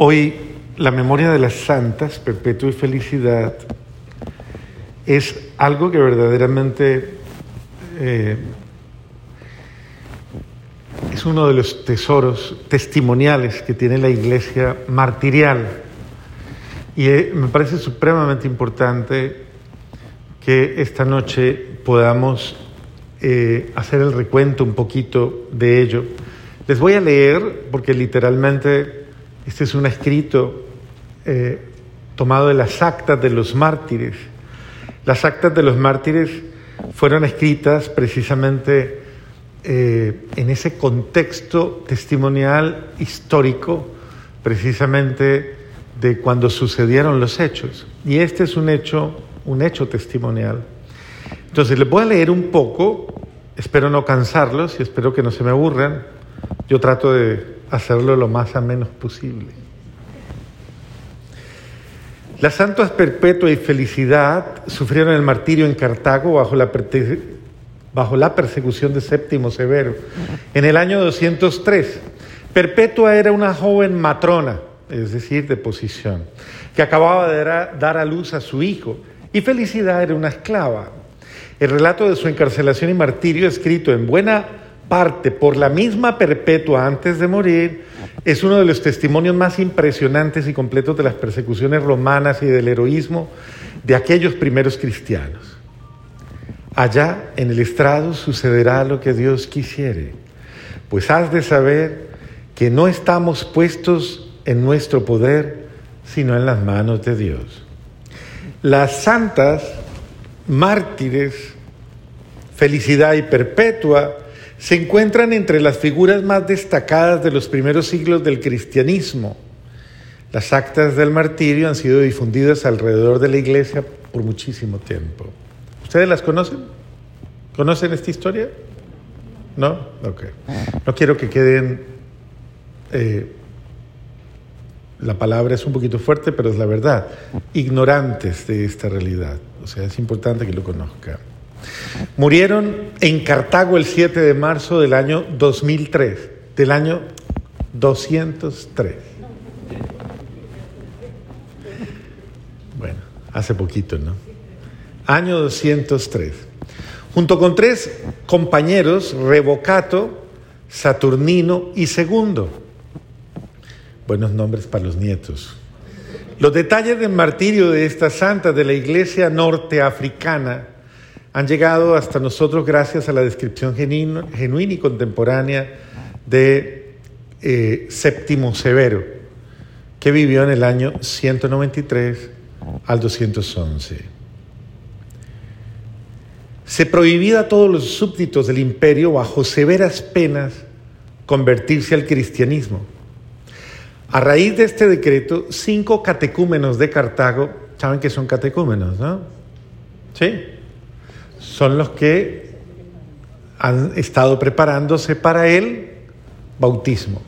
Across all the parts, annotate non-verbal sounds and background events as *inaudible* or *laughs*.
Hoy la memoria de las santas, perpetua y felicidad, es algo que verdaderamente eh, es uno de los tesoros testimoniales que tiene la iglesia martirial. Y eh, me parece supremamente importante que esta noche podamos eh, hacer el recuento un poquito de ello. Les voy a leer, porque literalmente este es un escrito eh, tomado de las actas de los mártires. Las actas de los mártires fueron escritas precisamente eh, en ese contexto testimonial histórico, precisamente de cuando sucedieron los hechos. Y este es un hecho, un hecho testimonial. Entonces les voy a leer un poco, espero no cansarlos y espero que no se me aburran. Yo trato de hacerlo lo más menos posible. Las santas perpetua y felicidad sufrieron el martirio en Cartago bajo la, bajo la persecución de Séptimo Severo en el año 203. Perpetua era una joven matrona, es decir, de posición, que acababa de dar a luz a su hijo, y Felicidad era una esclava. El relato de su encarcelación y martirio, escrito en buena parte por la misma Perpetua antes de morir, es uno de los testimonios más impresionantes y completos de las persecuciones romanas y del heroísmo de aquellos primeros cristianos. Allá en el estrado sucederá lo que Dios quisiere, pues has de saber que no estamos puestos en nuestro poder, sino en las manos de Dios. Las santas mártires, felicidad y perpetua, se encuentran entre las figuras más destacadas de los primeros siglos del cristianismo. Las actas del martirio han sido difundidas alrededor de la iglesia por muchísimo tiempo. ¿Ustedes las conocen? ¿Conocen esta historia? ¿No? Ok. No quiero que queden... Eh, la palabra es un poquito fuerte, pero es la verdad, ignorantes de esta realidad. O sea, es importante que lo conozcan. Murieron en Cartago el 7 de marzo del año 2003, del año 203. Bueno, hace poquito, ¿no? Año 203. Junto con tres compañeros, Revocato, Saturnino y Segundo. Buenos nombres para los nietos. Los detalles del martirio de esta santa de la iglesia norteafricana han llegado hasta nosotros gracias a la descripción genuina y contemporánea de eh, Séptimo Severo, que vivió en el año 193 al 211. Se prohibía a todos los súbditos del imperio bajo severas penas convertirse al cristianismo. A raíz de este decreto, cinco catecúmenos de Cartago, saben que son catecúmenos, ¿no? ¿Sí? Son los que han estado preparándose para el bautismo.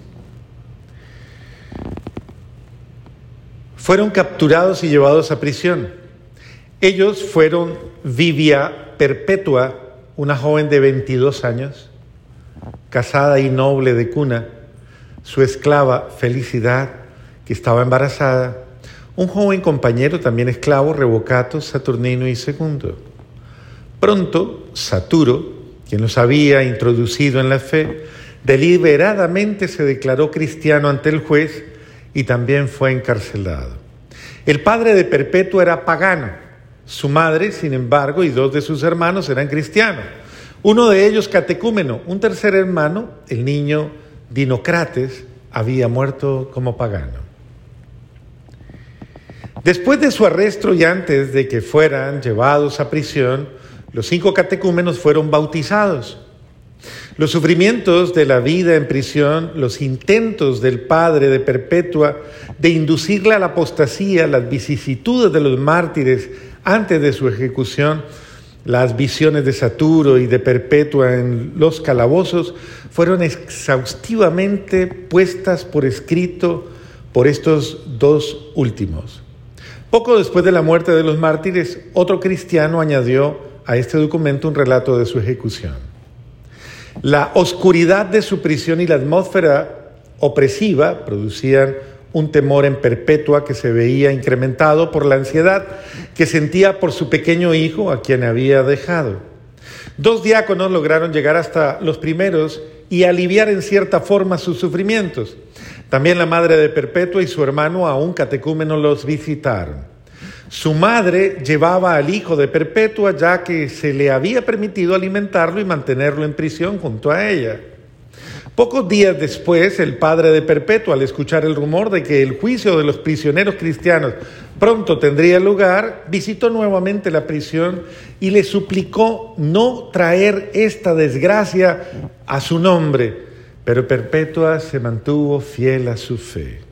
Fueron capturados y llevados a prisión. Ellos fueron Vivia Perpetua, una joven de 22 años, casada y noble de cuna, su esclava Felicidad, que estaba embarazada, un joven compañero también esclavo, Revocato, Saturnino y Segundo. Pronto, Saturo, quien los había introducido en la fe, deliberadamente se declaró cristiano ante el juez y también fue encarcelado. El padre de Perpetua era pagano, su madre, sin embargo, y dos de sus hermanos eran cristianos. Uno de ellos catecúmeno, un tercer hermano, el niño Dinocrates había muerto como pagano. Después de su arresto y antes de que fueran llevados a prisión, los cinco catecúmenos fueron bautizados. Los sufrimientos de la vida en prisión, los intentos del padre de Perpetua de inducirle a la apostasía, las vicisitudes de los mártires antes de su ejecución, las visiones de Saturo y de Perpetua en los calabozos fueron exhaustivamente puestas por escrito por estos dos últimos. Poco después de la muerte de los mártires, otro cristiano añadió a este documento un relato de su ejecución. La oscuridad de su prisión y la atmósfera opresiva producían un temor en perpetua que se veía incrementado por la ansiedad que sentía por su pequeño hijo a quien había dejado. Dos diáconos lograron llegar hasta los primeros y aliviar en cierta forma sus sufrimientos. También la madre de Perpetua y su hermano, a un catecúmeno, los visitaron. Su madre llevaba al hijo de Perpetua ya que se le había permitido alimentarlo y mantenerlo en prisión junto a ella. Pocos días después, el padre de Perpetua, al escuchar el rumor de que el juicio de los prisioneros cristianos pronto tendría lugar, visitó nuevamente la prisión y le suplicó no traer esta desgracia a su nombre, pero Perpetua se mantuvo fiel a su fe.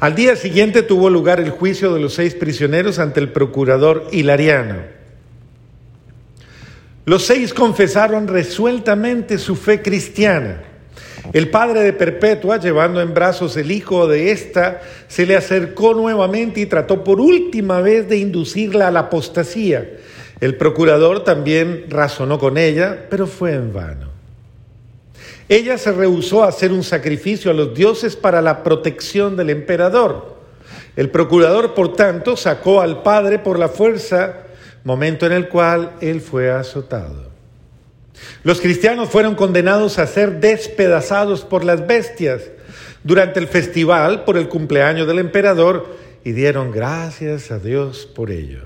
Al día siguiente tuvo lugar el juicio de los seis prisioneros ante el procurador Hilariano. Los seis confesaron resueltamente su fe cristiana el padre de Perpetua, llevando en brazos el hijo de ésta, se le acercó nuevamente y trató por última vez de inducirla a la apostasía. El procurador también razonó con ella, pero fue en vano. Ella se rehusó a hacer un sacrificio a los dioses para la protección del emperador. El procurador, por tanto, sacó al padre por la fuerza, momento en el cual él fue azotado. Los cristianos fueron condenados a ser despedazados por las bestias durante el festival por el cumpleaños del emperador y dieron gracias a Dios por ello.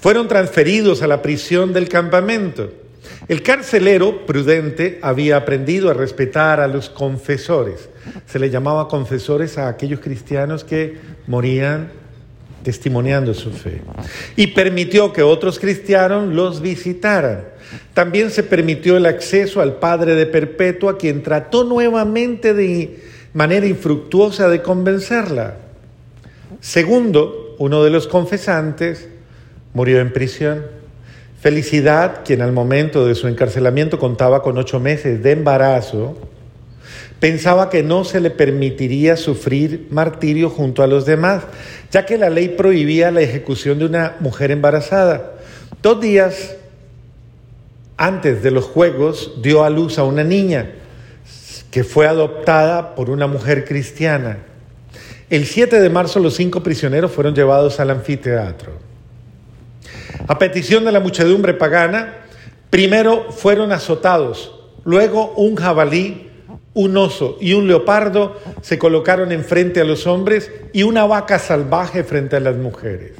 Fueron transferidos a la prisión del campamento. El carcelero prudente había aprendido a respetar a los confesores. Se le llamaba confesores a aquellos cristianos que morían testimoniando su fe. Y permitió que otros cristianos los visitaran. También se permitió el acceso al padre de Perpetua, quien trató nuevamente de manera infructuosa de convencerla. Segundo, uno de los confesantes murió en prisión. Felicidad, quien al momento de su encarcelamiento contaba con ocho meses de embarazo, pensaba que no se le permitiría sufrir martirio junto a los demás, ya que la ley prohibía la ejecución de una mujer embarazada. Dos días antes de los Juegos, dio a luz a una niña que fue adoptada por una mujer cristiana. El 7 de marzo los cinco prisioneros fueron llevados al anfiteatro. A petición de la muchedumbre pagana, primero fueron azotados, luego un jabalí, un oso y un leopardo se colocaron enfrente a los hombres y una vaca salvaje frente a las mujeres.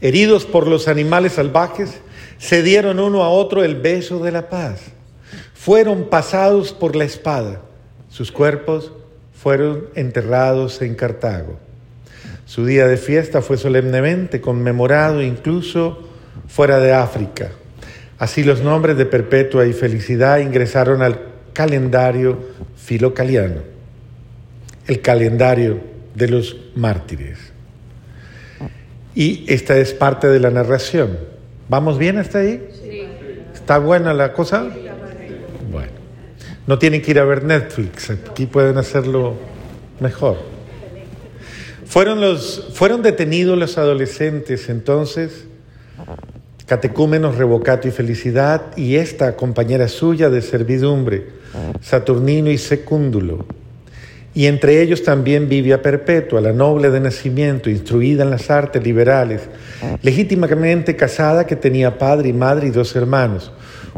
Heridos por los animales salvajes, se dieron uno a otro el beso de la paz. Fueron pasados por la espada. Sus cuerpos fueron enterrados en Cartago. Su día de fiesta fue solemnemente conmemorado incluso fuera de África. Así los nombres de Perpetua y Felicidad ingresaron al calendario filocaliano, el calendario de los mártires. Y esta es parte de la narración. ¿Vamos bien hasta ahí? Sí. ¿Está buena la cosa? Bueno, no tienen que ir a ver Netflix, aquí pueden hacerlo mejor. Fueron, los, fueron detenidos los adolescentes entonces, catecúmenos, revocato y felicidad, y esta compañera suya de servidumbre, Saturnino y Secúndulo, y entre ellos también Vivia Perpetua, la noble de nacimiento, instruida en las artes liberales, legítimamente casada que tenía padre y madre y dos hermanos.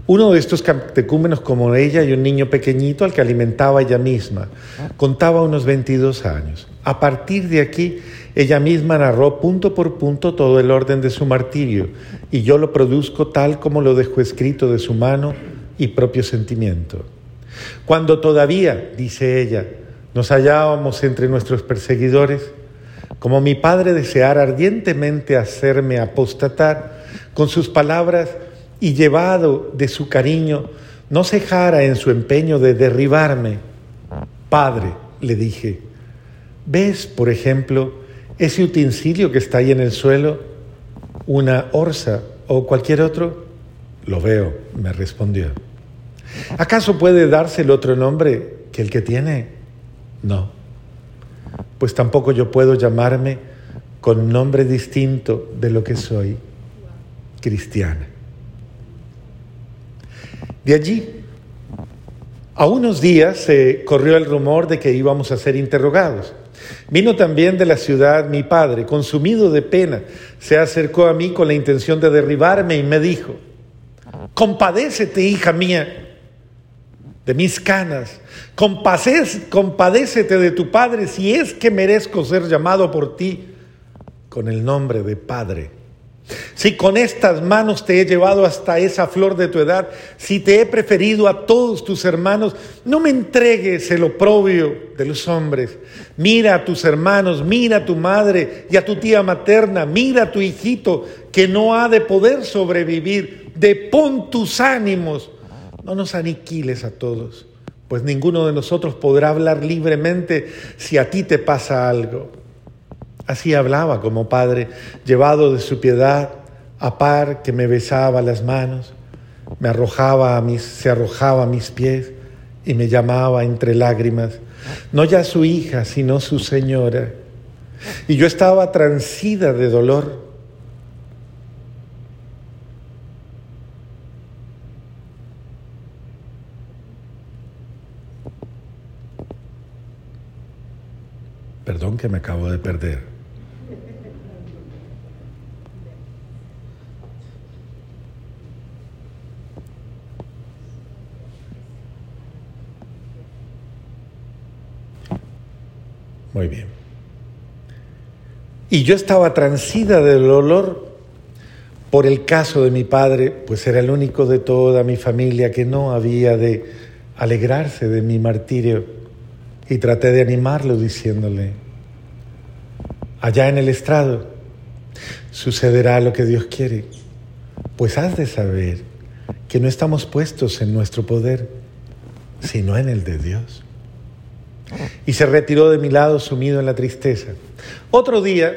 Uno de estos catecúmenos como ella y un niño pequeñito al que alimentaba ella misma. Contaba unos 22 años. A partir de aquí, ella misma narró punto por punto todo el orden de su martirio y yo lo produzco tal como lo dejó escrito de su mano y propio sentimiento. Cuando todavía, dice ella, nos hallábamos entre nuestros perseguidores, como mi padre deseara ardientemente hacerme apostatar, con sus palabras y llevado de su cariño, no cejara en su empeño de derribarme. Padre, le dije, ¿ves, por ejemplo, ese utensilio que está ahí en el suelo? ¿Una orza o cualquier otro? Lo veo, me respondió. ¿Acaso puede darse el otro nombre que el que tiene? No, pues tampoco yo puedo llamarme con nombre distinto de lo que soy, cristiana. De allí, a unos días se corrió el rumor de que íbamos a ser interrogados. Vino también de la ciudad mi padre, consumido de pena, se acercó a mí con la intención de derribarme y me dijo, compadécete, hija mía, de mis canas, compadécete de tu padre si es que merezco ser llamado por ti con el nombre de Padre. Si con estas manos te he llevado hasta esa flor de tu edad, si te he preferido a todos tus hermanos, no me entregues el oprobio de los hombres. Mira a tus hermanos, mira a tu madre y a tu tía materna, mira a tu hijito que no ha de poder sobrevivir. Depón tus ánimos. No nos aniquiles a todos, pues ninguno de nosotros podrá hablar libremente si a ti te pasa algo. Así hablaba como padre, llevado de su piedad, a par que me besaba las manos, me arrojaba a mis, se arrojaba a mis pies y me llamaba entre lágrimas, no ya su hija, sino su señora. Y yo estaba transida de dolor. Perdón que me acabo de perder. Muy bien. Y yo estaba transida del dolor por el caso de mi padre, pues era el único de toda mi familia que no había de alegrarse de mi martirio. Y traté de animarlo diciéndole, allá en el estrado sucederá lo que Dios quiere, pues has de saber que no estamos puestos en nuestro poder, sino en el de Dios y se retiró de mi lado sumido en la tristeza. Otro día,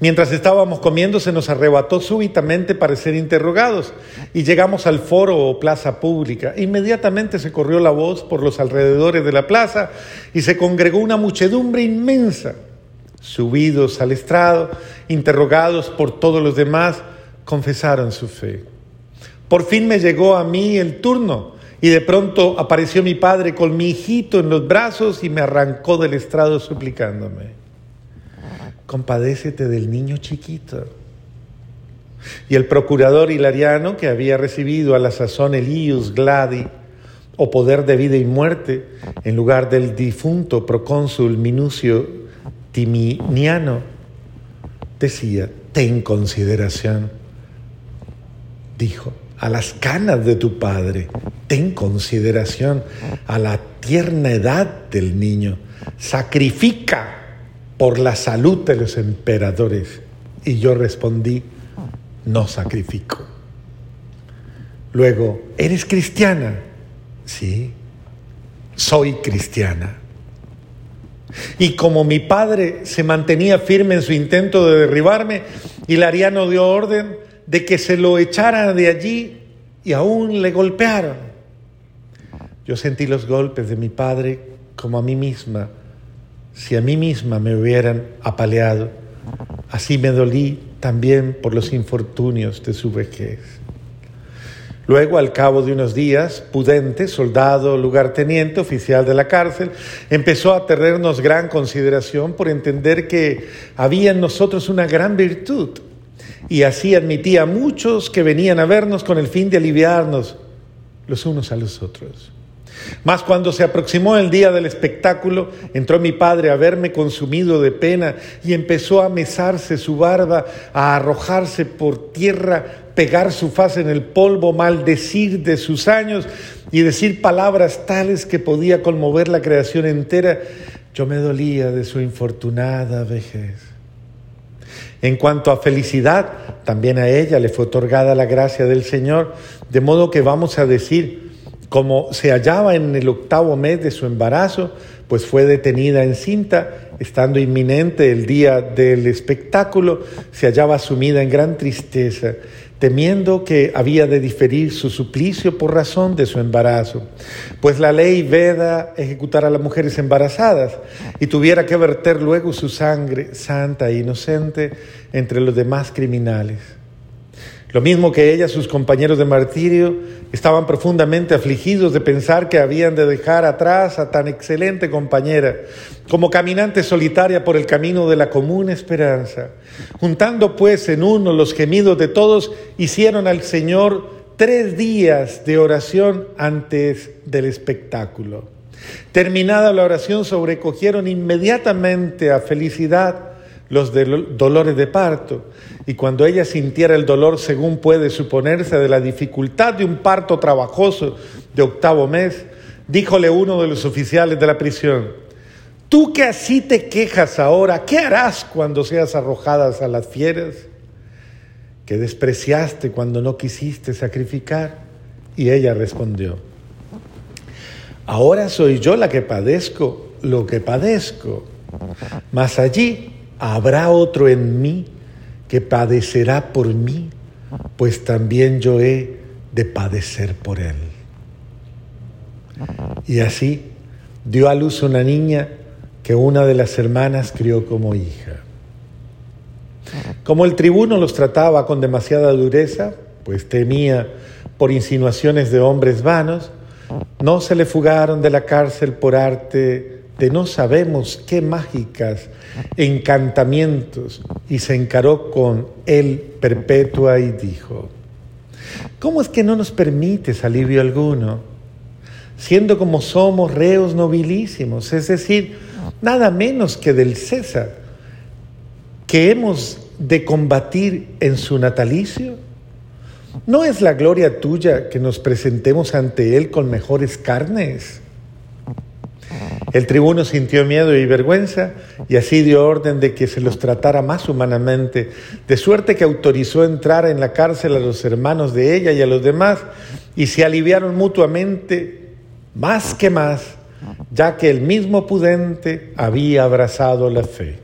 mientras estábamos comiendo, se nos arrebató súbitamente para ser interrogados y llegamos al foro o plaza pública. Inmediatamente se corrió la voz por los alrededores de la plaza y se congregó una muchedumbre inmensa. Subidos al estrado, interrogados por todos los demás, confesaron su fe. Por fin me llegó a mí el turno y de pronto apareció mi padre con mi hijito en los brazos y me arrancó del estrado suplicándome, compadécete del niño chiquito. Y el procurador Hilariano, que había recibido a la sazón Elius Gladi, o poder de vida y muerte, en lugar del difunto procónsul Minucio Timiniano, decía, ten consideración, dijo, a las canas de tu padre. Ten consideración a la tierna edad del niño. Sacrifica por la salud de los emperadores. Y yo respondí, no sacrifico. Luego, ¿eres cristiana? Sí, soy cristiana. Y como mi padre se mantenía firme en su intento de derribarme, Hilariano dio orden de que se lo echaran de allí y aún le golpearon. Yo sentí los golpes de mi padre como a mí misma, si a mí misma me hubieran apaleado. Así me dolí también por los infortunios de su vejez. Luego, al cabo de unos días, Pudente, soldado, lugarteniente, oficial de la cárcel, empezó a tenernos gran consideración por entender que había en nosotros una gran virtud y así admitía a muchos que venían a vernos con el fin de aliviarnos los unos a los otros. Mas cuando se aproximó el día del espectáculo, entró mi padre a verme consumido de pena y empezó a mesarse su barba, a arrojarse por tierra, pegar su faz en el polvo, maldecir de sus años y decir palabras tales que podía conmover la creación entera. Yo me dolía de su infortunada vejez. En cuanto a felicidad, también a ella le fue otorgada la gracia del Señor, de modo que vamos a decir, como se hallaba en el octavo mes de su embarazo, pues fue detenida encinta, estando inminente el día del espectáculo, se hallaba sumida en gran tristeza temiendo que había de diferir su suplicio por razón de su embarazo, pues la ley veda ejecutar a las mujeres embarazadas y tuviera que verter luego su sangre santa e inocente entre los demás criminales. Lo mismo que ella, sus compañeros de martirio estaban profundamente afligidos de pensar que habían de dejar atrás a tan excelente compañera, como caminante solitaria por el camino de la común esperanza. Juntando pues en uno los gemidos de todos, hicieron al Señor tres días de oración antes del espectáculo. Terminada la oración, sobrecogieron inmediatamente a felicidad los dolores de parto. Y cuando ella sintiera el dolor, según puede suponerse, de la dificultad de un parto trabajoso de octavo mes, díjole uno de los oficiales de la prisión, tú que así te quejas ahora, ¿qué harás cuando seas arrojadas a las fieras? que despreciaste cuando no quisiste sacrificar? Y ella respondió, ahora soy yo la que padezco lo que padezco, mas allí habrá otro en mí que padecerá por mí, pues también yo he de padecer por él. Y así dio a luz una niña que una de las hermanas crió como hija. Como el tribuno los trataba con demasiada dureza, pues temía por insinuaciones de hombres vanos, no se le fugaron de la cárcel por arte de no sabemos qué mágicas encantamientos y se encaró con él perpetua y dijo, ¿cómo es que no nos permites alivio alguno? Siendo como somos reos nobilísimos, es decir, nada menos que del César, que hemos de combatir en su natalicio? ¿No es la gloria tuya que nos presentemos ante Él con mejores carnes? El tribuno sintió miedo y vergüenza y así dio orden de que se los tratara más humanamente, de suerte que autorizó entrar en la cárcel a los hermanos de ella y a los demás y se aliviaron mutuamente más que más, ya que el mismo pudente había abrazado la fe.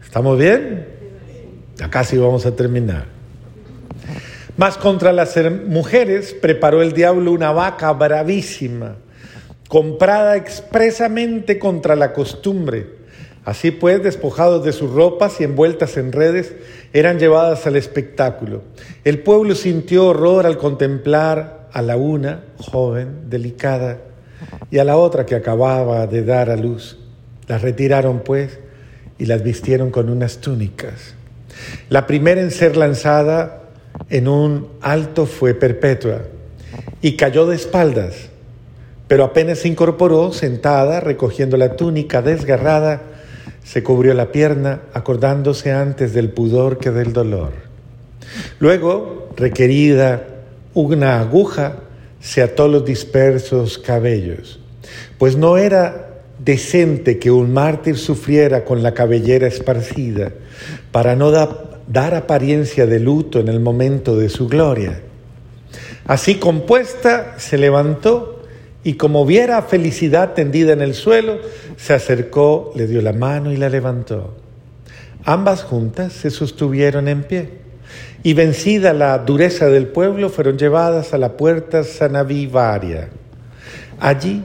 ¿Estamos bien? Ya casi vamos a terminar. Mas contra las mujeres preparó el diablo una vaca bravísima, comprada expresamente contra la costumbre. Así pues, despojados de sus ropas y envueltas en redes, eran llevadas al espectáculo. El pueblo sintió horror al contemplar a la una, joven, delicada, y a la otra que acababa de dar a luz. Las retiraron, pues, y las vistieron con unas túnicas. La primera en ser lanzada en un alto fue Perpetua y cayó de espaldas, pero apenas se incorporó, sentada, recogiendo la túnica desgarrada, se cubrió la pierna, acordándose antes del pudor que del dolor. Luego, requerida una aguja, se ató los dispersos cabellos, pues no era decente que un mártir sufriera con la cabellera esparcida para no dar apariencia de luto en el momento de su gloria. Así compuesta, se levantó y como viera felicidad tendida en el suelo, se acercó, le dio la mano y la levantó. Ambas juntas se sostuvieron en pie y vencida la dureza del pueblo fueron llevadas a la puerta Sanavivaria. Allí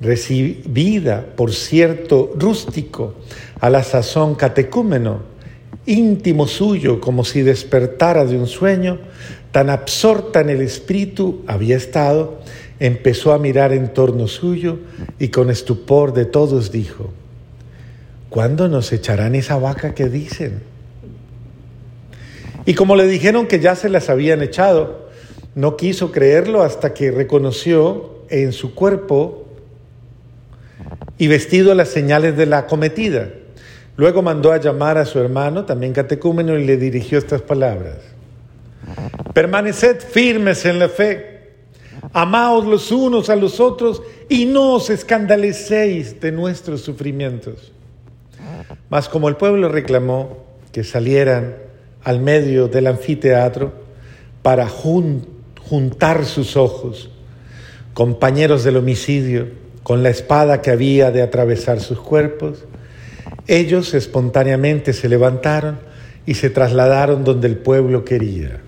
recibida por cierto rústico, a la sazón catecúmeno, íntimo suyo como si despertara de un sueño, tan absorta en el espíritu había estado, empezó a mirar en torno suyo y con estupor de todos dijo, ¿cuándo nos echarán esa vaca que dicen? Y como le dijeron que ya se las habían echado, no quiso creerlo hasta que reconoció en su cuerpo y vestido las señales de la cometida. Luego mandó a llamar a su hermano, también catecúmeno, y le dirigió estas palabras. Permaneced firmes en la fe, amaos los unos a los otros y no os escandalicéis de nuestros sufrimientos. Mas como el pueblo reclamó que salieran al medio del anfiteatro para juntar sus ojos, compañeros del homicidio, con la espada que había de atravesar sus cuerpos, ellos espontáneamente se levantaron y se trasladaron donde el pueblo quería.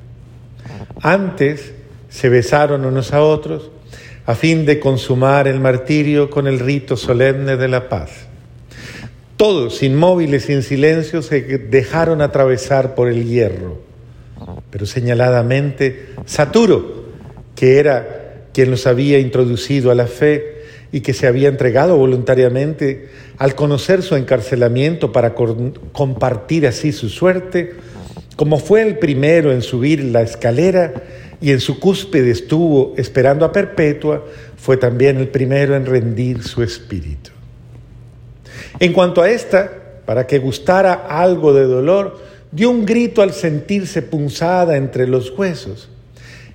Antes se besaron unos a otros a fin de consumar el martirio con el rito solemne de la paz. Todos, inmóviles y en silencio, se dejaron atravesar por el hierro. Pero señaladamente, Saturo, que era quien los había introducido a la fe y que se había entregado voluntariamente, al conocer su encarcelamiento para compartir así su suerte, como fue el primero en subir la escalera y en su cúspide estuvo esperando a Perpetua, fue también el primero en rendir su espíritu. En cuanto a esta, para que gustara algo de dolor, dio un grito al sentirse punzada entre los huesos.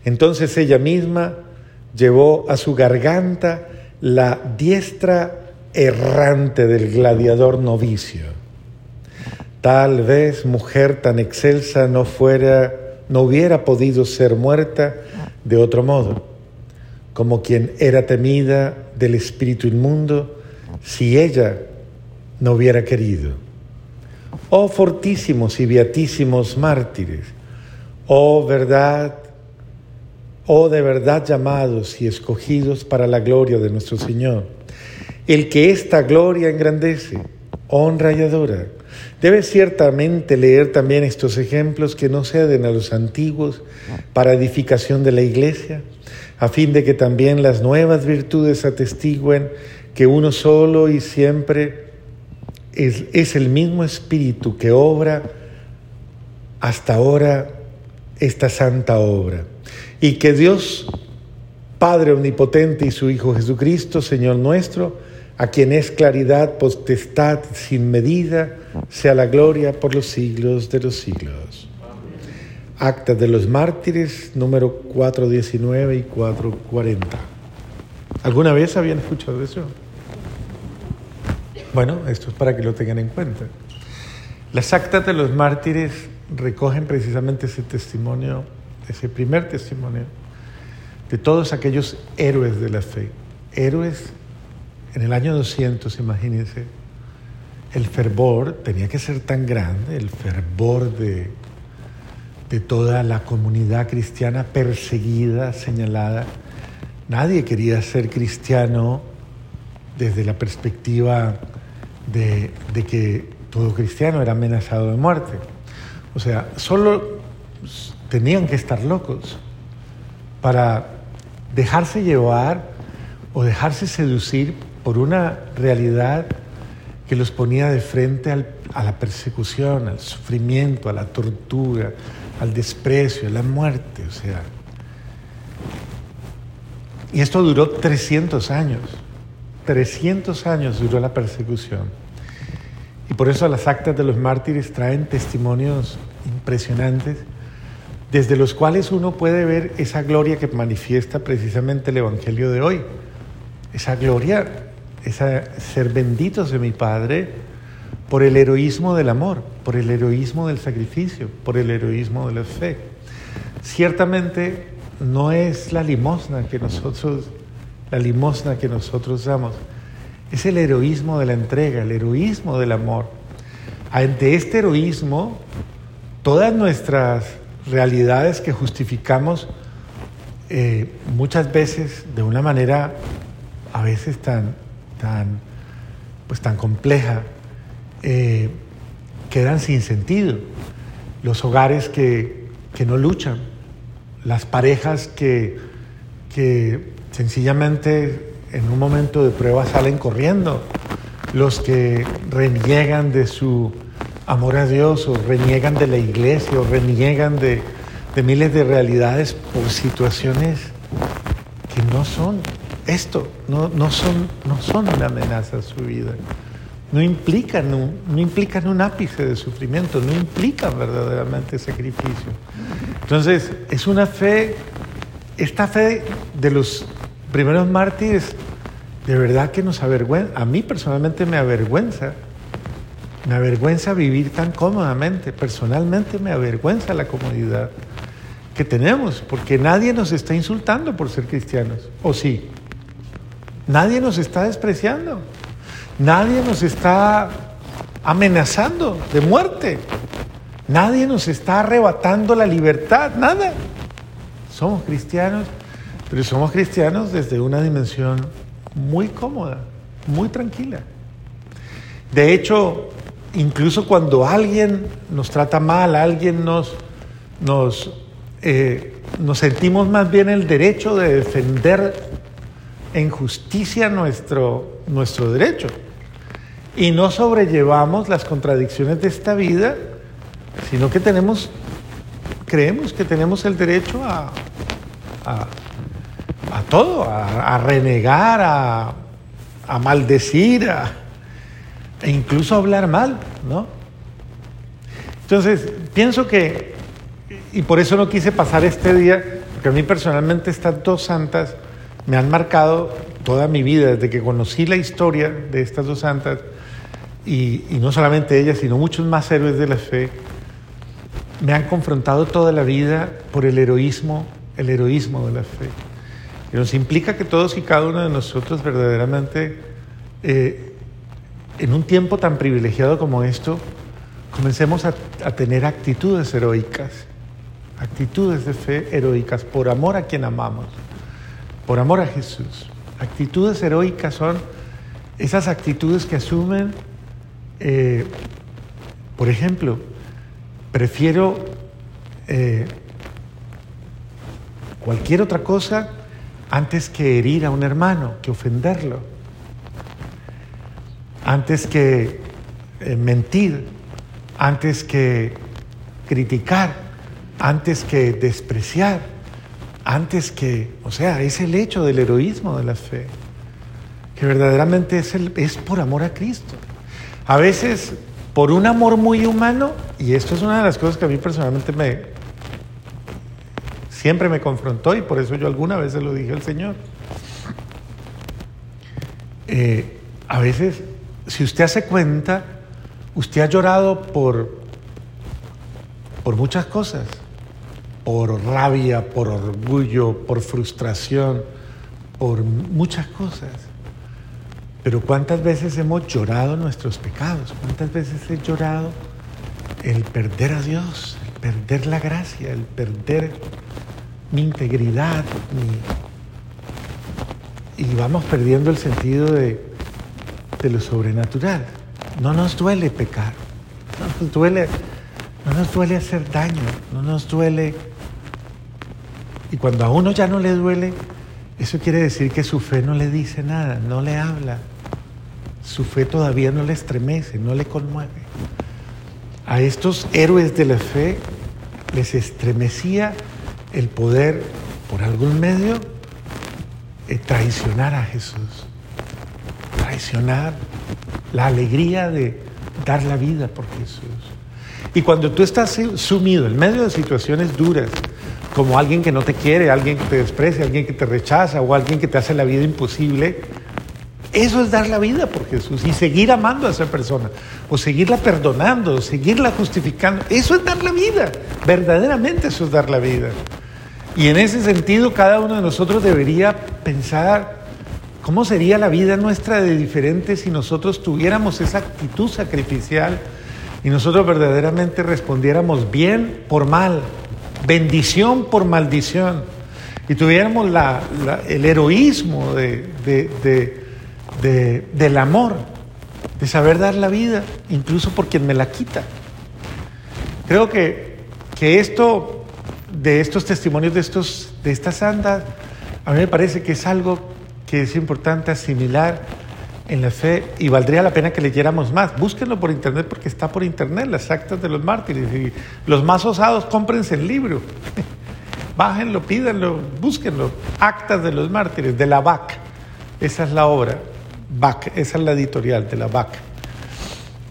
Entonces ella misma llevó a su garganta la diestra errante del gladiador novicio. Tal vez mujer tan excelsa no fuera no hubiera podido ser muerta de otro modo, como quien era temida del espíritu inmundo si ella no hubiera querido. Oh fortísimos y beatísimos mártires, oh verdad, oh de verdad llamados y escogidos para la gloria de nuestro Señor, el que esta gloria engrandece, honra y adora. Debe ciertamente leer también estos ejemplos que no ceden a los antiguos para edificación de la iglesia, a fin de que también las nuevas virtudes atestiguen que uno solo y siempre es, el mismo Espíritu que obra hasta ahora esta santa obra. Y que Dios, Padre Omnipotente y su Hijo Jesucristo, Señor nuestro, a quien es claridad, potestad sin medida, sea la gloria por los siglos de los siglos. Acta de los mártires, número 419 y 440. ¿Alguna vez habían escuchado eso? Bueno, esto es para que lo tengan en cuenta. Las actas de los mártires recogen precisamente ese testimonio, ese primer testimonio de todos aquellos héroes de la fe. Héroes en el año 200, imagínense, el fervor tenía que ser tan grande, el fervor de, de toda la comunidad cristiana perseguida, señalada. Nadie quería ser cristiano desde la perspectiva de, que todo cristiano era amenazado de muerte. O sea, solo tenían que estar locos para dejarse llevar o dejarse seducir por una realidad que los ponía de frente a la persecución, al sufrimiento, a la tortura, al desprecio, a la muerte. O sea, y esto duró 300 años. 300 años duró la persecución. Y por eso las actas de los mártires traen testimonios impresionantes, desde los cuales uno puede ver esa gloria que manifiesta precisamente el Evangelio de hoy. Esa gloria, esa ser benditos de mi Padre por el heroísmo del amor, por el heroísmo del sacrificio, por el heroísmo de la fe. Ciertamente no es la limosna que nosotros la limosna que nosotros damos. Es el heroísmo de la entrega, el heroísmo del amor. Ante este heroísmo, todas nuestras realidades que justificamos eh, muchas veces de una manera a veces tan, tan, pues tan compleja, eh, quedan sin sentido. Los hogares que, que no luchan, las parejas que, que sencillamente en un momento de prueba salen corriendo. Los que reniegan de su amor a Dios o reniegan de la iglesia o reniegan de, miles de realidades por situaciones que no son esto, no, no, son, no son una amenaza a su vida. No implican, un, no implican un ápice de sufrimiento, no implican verdaderamente sacrificio. Entonces, es una fe, esta fe de los primeros mártires, de verdad que nos avergüenza, a mí personalmente me avergüenza, me avergüenza vivir tan cómodamente, personalmente me avergüenza la comodidad que tenemos, porque nadie nos está insultando por ser cristianos, ¿o sí? Nadie nos está despreciando, nadie nos está amenazando de muerte, nadie nos está arrebatando la libertad, nada. Somos cristianos pero somos cristianos desde una dimensión muy cómoda, muy tranquila. De hecho, incluso cuando alguien nos trata mal, alguien nos, nos, eh, nos sentimos más bien el derecho de defender en justicia nuestro, nuestro derecho. Y no sobrellevamos las contradicciones de esta vida, sino que tenemos, creemos que tenemos el derecho a, a, todo, a, renegar, a, a maldecir, a, e incluso hablar mal, ¿no? Entonces, pienso que, y por eso no quise pasar este día, porque a mí personalmente estas dos santas me han marcado toda mi vida, desde que conocí la historia de estas dos santas, y, no solamente ellas, sino muchos más héroes de la fe, me han confrontado toda la vida por el heroísmo, el heroísmo de la fe. Y nos implica que todos y cada uno de nosotros verdaderamente, eh, en un tiempo tan privilegiado como esto, comencemos a, tener actitudes heroicas, actitudes de fe heroicas por amor a quien amamos, por amor a Jesús. Actitudes heroicas son esas actitudes que asumen, eh, por ejemplo, prefiero eh, cualquier otra cosa antes que herir a un hermano, que ofenderlo, antes que eh, mentir, antes que criticar, antes que despreciar antes que, o sea, es el hecho del heroísmo de la fe, que verdaderamente es, el, es por amor a Cristo. A veces por un amor muy humano, y esto es una de las cosas que a mí personalmente me siempre me confrontó y por eso yo alguna vez se lo dije al Señor. Eh, a veces, si usted hace cuenta, usted ha llorado por, por muchas cosas por rabia, por orgullo, por frustración, por muchas cosas. Pero ¿cuántas veces hemos llorado nuestros pecados? ¿Cuántas veces he llorado el perder a Dios, el perder la gracia, el perder mi integridad? Y vamos perdiendo el sentido de, de lo sobrenatural. No nos duele pecar, no nos duele, no nos duele hacer daño, no nos duele y cuando a uno ya no le duele, eso quiere decir que su fe no le dice nada, no le habla. Su fe todavía no le estremece, no le conmueve. A estos héroes de la fe les estremecía el poder, por algún medio, eh, traicionar a Jesús. Traicionar la alegría de dar la vida por Jesús. Y cuando tú estás sumido en medio de situaciones duras, como alguien que no te quiere, alguien que te desprecia, alguien que te rechaza o alguien que te hace la vida imposible. Eso es dar la vida por Jesús y seguir amando a esa persona, o seguirla perdonando, o seguirla justificando. Eso es dar la vida, verdaderamente eso es dar la vida. Y en ese sentido cada uno de nosotros debería pensar cómo sería la vida nuestra de diferente si nosotros tuviéramos esa actitud sacrificial y nosotros verdaderamente respondiéramos bien por mal, bendición por maldición, y tuviéramos el heroísmo del amor, de saber dar la vida, incluso por quien me la quita. Creo que, que esto, de estos testimonios de, estos, de estas santas, a mí me parece que es algo que es importante asimilar en la fe y valdría la pena que leyéramos más. Búsquenlo por internet porque está por internet, las actas de los mártires. Y los más osados, cómprense el libro. *laughs* Bájenlo, pídanlo, búsquenlo. Actas de los mártires, de la BAC. Esa es la obra. BAC, esa es la editorial de la BAC,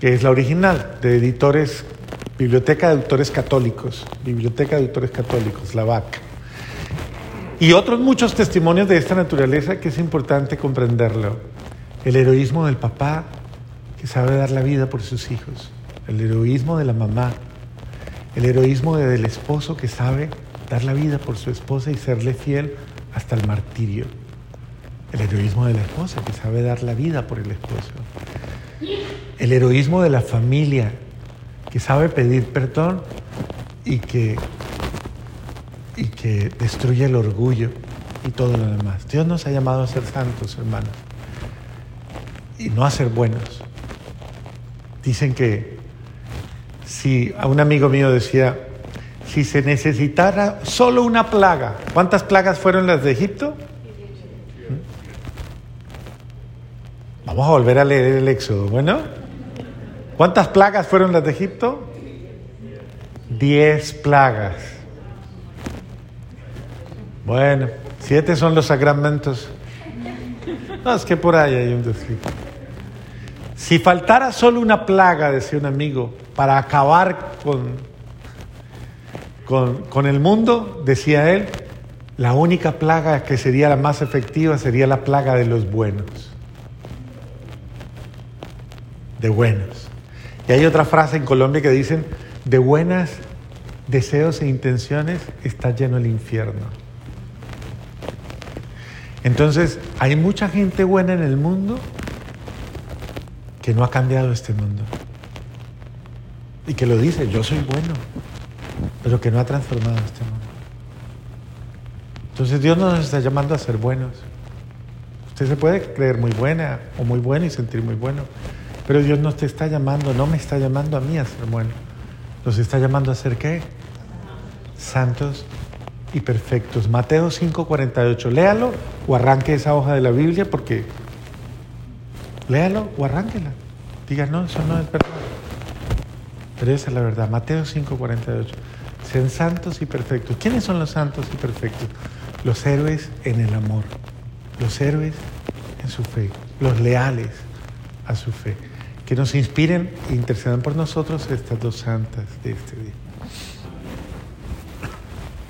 que es la original de editores, Biblioteca de Autores Católicos, Biblioteca de Autores Católicos, la BAC. Y otros muchos testimonios de esta naturaleza que es importante comprenderlo. El heroísmo del papá que sabe dar la vida por sus hijos. El heroísmo de la mamá. El heroísmo del esposo que sabe dar la vida por su esposa y serle fiel hasta el martirio. El heroísmo de la esposa que sabe dar la vida por el esposo. El heroísmo de la familia que sabe pedir perdón y que, que destruye el orgullo y todo lo demás. Dios nos ha llamado a ser santos, hermanos y no a ser buenos. Dicen que si a un amigo mío decía, si se necesitara solo una plaga, ¿cuántas plagas fueron las de Egipto? Vamos a volver a leer el Éxodo. Bueno, ¿cuántas plagas fueron las de Egipto? Diez plagas. Bueno, siete son los sacramentos. No, es que por ahí hay un desfile. Si faltara solo una plaga, decía un amigo, para acabar con, con, con, el mundo, decía él, la única plaga que sería la más efectiva sería la plaga de los buenos. De buenos. Y hay otra frase en Colombia que dicen, de buenas deseos e intenciones está lleno el infierno. Entonces, hay mucha gente buena en el mundo que no ha cambiado este mundo. Y que lo dice, yo soy bueno, pero que no ha transformado este mundo. Entonces Dios no nos está llamando a ser buenos. Usted se puede creer muy buena o muy bueno y sentir muy bueno, pero Dios no te está llamando, no me está llamando a mí a ser bueno. Nos está llamando a ser qué? Santos y perfectos. Mateo 5:48. Léalo o arranque esa hoja de la Biblia porque léalo o arránquela. Diga, no, eso no es verdad. Pero esa es la verdad. Mateo 5:48. Sean santos y perfectos. ¿Quiénes son los santos y perfectos? Los héroes en el amor. Los héroes en su fe. Los leales a su fe. Que nos inspiren e intercedan por nosotros estas dos santas de este día.